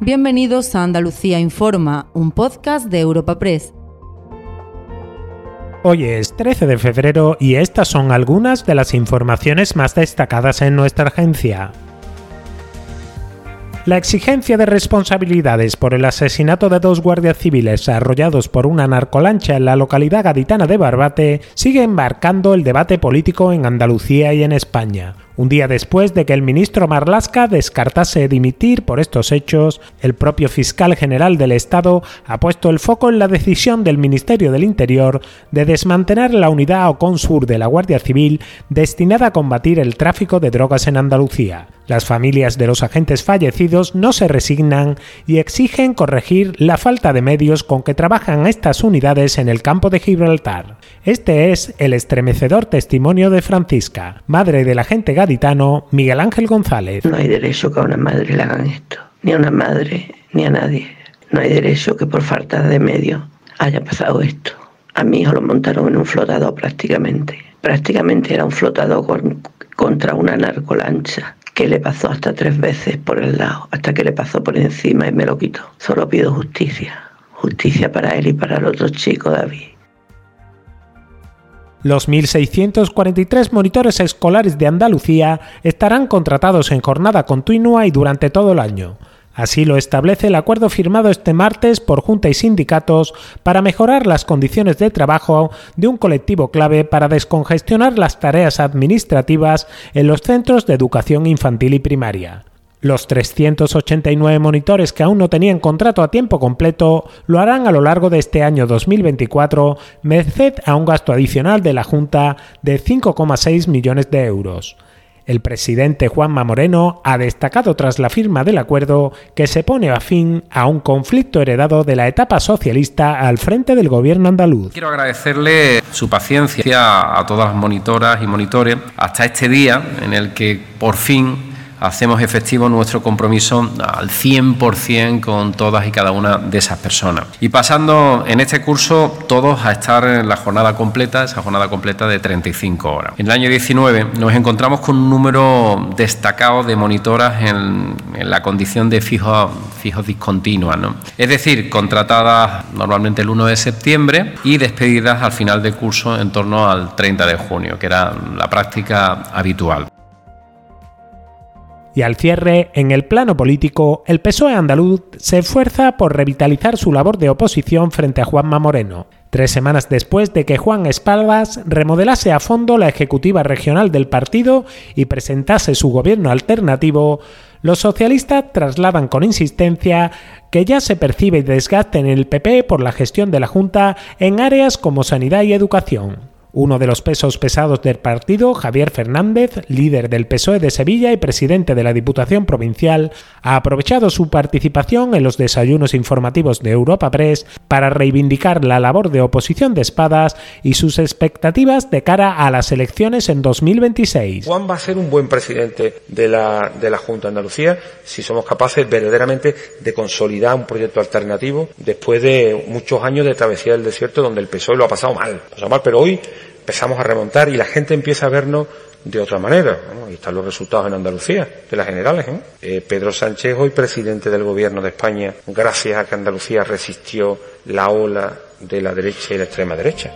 Bienvenidos a Andalucía Informa, un podcast de Europa Press. Hoy es 13 de febrero y estas son algunas de las informaciones más destacadas en nuestra agencia. La exigencia de responsabilidades por el asesinato de dos guardias civiles arrollados por una narcolancha en la localidad gaditana de Barbate sigue embarcando el debate político en Andalucía y en España. Un día después de que el ministro Marlasca descartase dimitir por estos hechos, el propio fiscal general del Estado ha puesto el foco en la decisión del Ministerio del Interior de desmantelar la unidad Oconsur de la Guardia Civil destinada a combatir el tráfico de drogas en Andalucía. Las familias de los agentes fallecidos no se resignan y exigen corregir la falta de medios con que trabajan estas unidades en el campo de Gibraltar. Este es el estremecedor testimonio de Francisca, madre del agente Miguel Ángel González. No hay derecho que a una madre le hagan esto, ni a una madre, ni a nadie. No hay derecho que por falta de medios haya pasado esto. A mi hijo lo montaron en un flotador prácticamente. Prácticamente era un flotador contra una narcolancha que le pasó hasta tres veces por el lado, hasta que le pasó por encima y me lo quitó. Solo pido justicia, justicia para él y para el otro chico David. Los 1.643 monitores escolares de Andalucía estarán contratados en jornada continua y durante todo el año. Así lo establece el acuerdo firmado este martes por Junta y sindicatos para mejorar las condiciones de trabajo de un colectivo clave para descongestionar las tareas administrativas en los centros de educación infantil y primaria. Los 389 monitores que aún no tenían contrato a tiempo completo lo harán a lo largo de este año 2024, merced a un gasto adicional de la Junta de 5,6 millones de euros. El presidente Juanma Moreno ha destacado tras la firma del acuerdo que se pone a fin a un conflicto heredado de la etapa socialista al frente del gobierno andaluz. Quiero agradecerle su paciencia a todas las monitoras y monitores hasta este día en el que por fin hacemos efectivo nuestro compromiso al 100% con todas y cada una de esas personas. Y pasando en este curso todos a estar en la jornada completa, esa jornada completa de 35 horas. En el año 19 nos encontramos con un número destacado de monitoras en, la condición de fijos fijo discontinuas, ¿no? es decir, contratadas normalmente el 1 de septiembre y despedidas al final del curso en torno al 30 de junio, que era la práctica habitual. Y al cierre, en el plano político, el PSOE andaluz se esfuerza por revitalizar su labor de oposición frente a Juanma Moreno. Tres semanas después de que Juan Espaldas remodelase a fondo la ejecutiva regional del partido y presentase su gobierno alternativo, los socialistas trasladan con insistencia que ya se percibe desgaste en el PP por la gestión de la Junta en áreas como sanidad y educación. Uno de los pesos pesados del partido, Javier Fernández, líder del PSOE de Sevilla y presidente de la Diputación Provincial, ha aprovechado su participación en los desayunos informativos de Europa Press para reivindicar la labor de oposición de espadas y sus expectativas de cara a las elecciones en 2026. Juan va a ser un buen presidente de la, de la Junta de Andalucía si somos capaces verdaderamente de consolidar un proyecto alternativo después de muchos años de travesía del desierto donde el PSOE lo ha pasado mal. Pasado mal, pero hoy empezamos a remontar y la gente empieza a vernos de otra manera. Y están los resultados en Andalucía, de las generales. Eh, Pedro Sánchez, hoy presidente del Gobierno de España, gracias a que Andalucía resistió la ola de la derecha y la extrema derecha.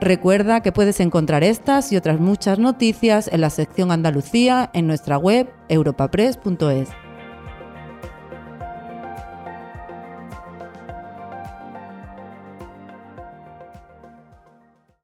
Recuerda que puedes encontrar estas y otras muchas noticias en la sección Andalucía en nuestra web europapress.es.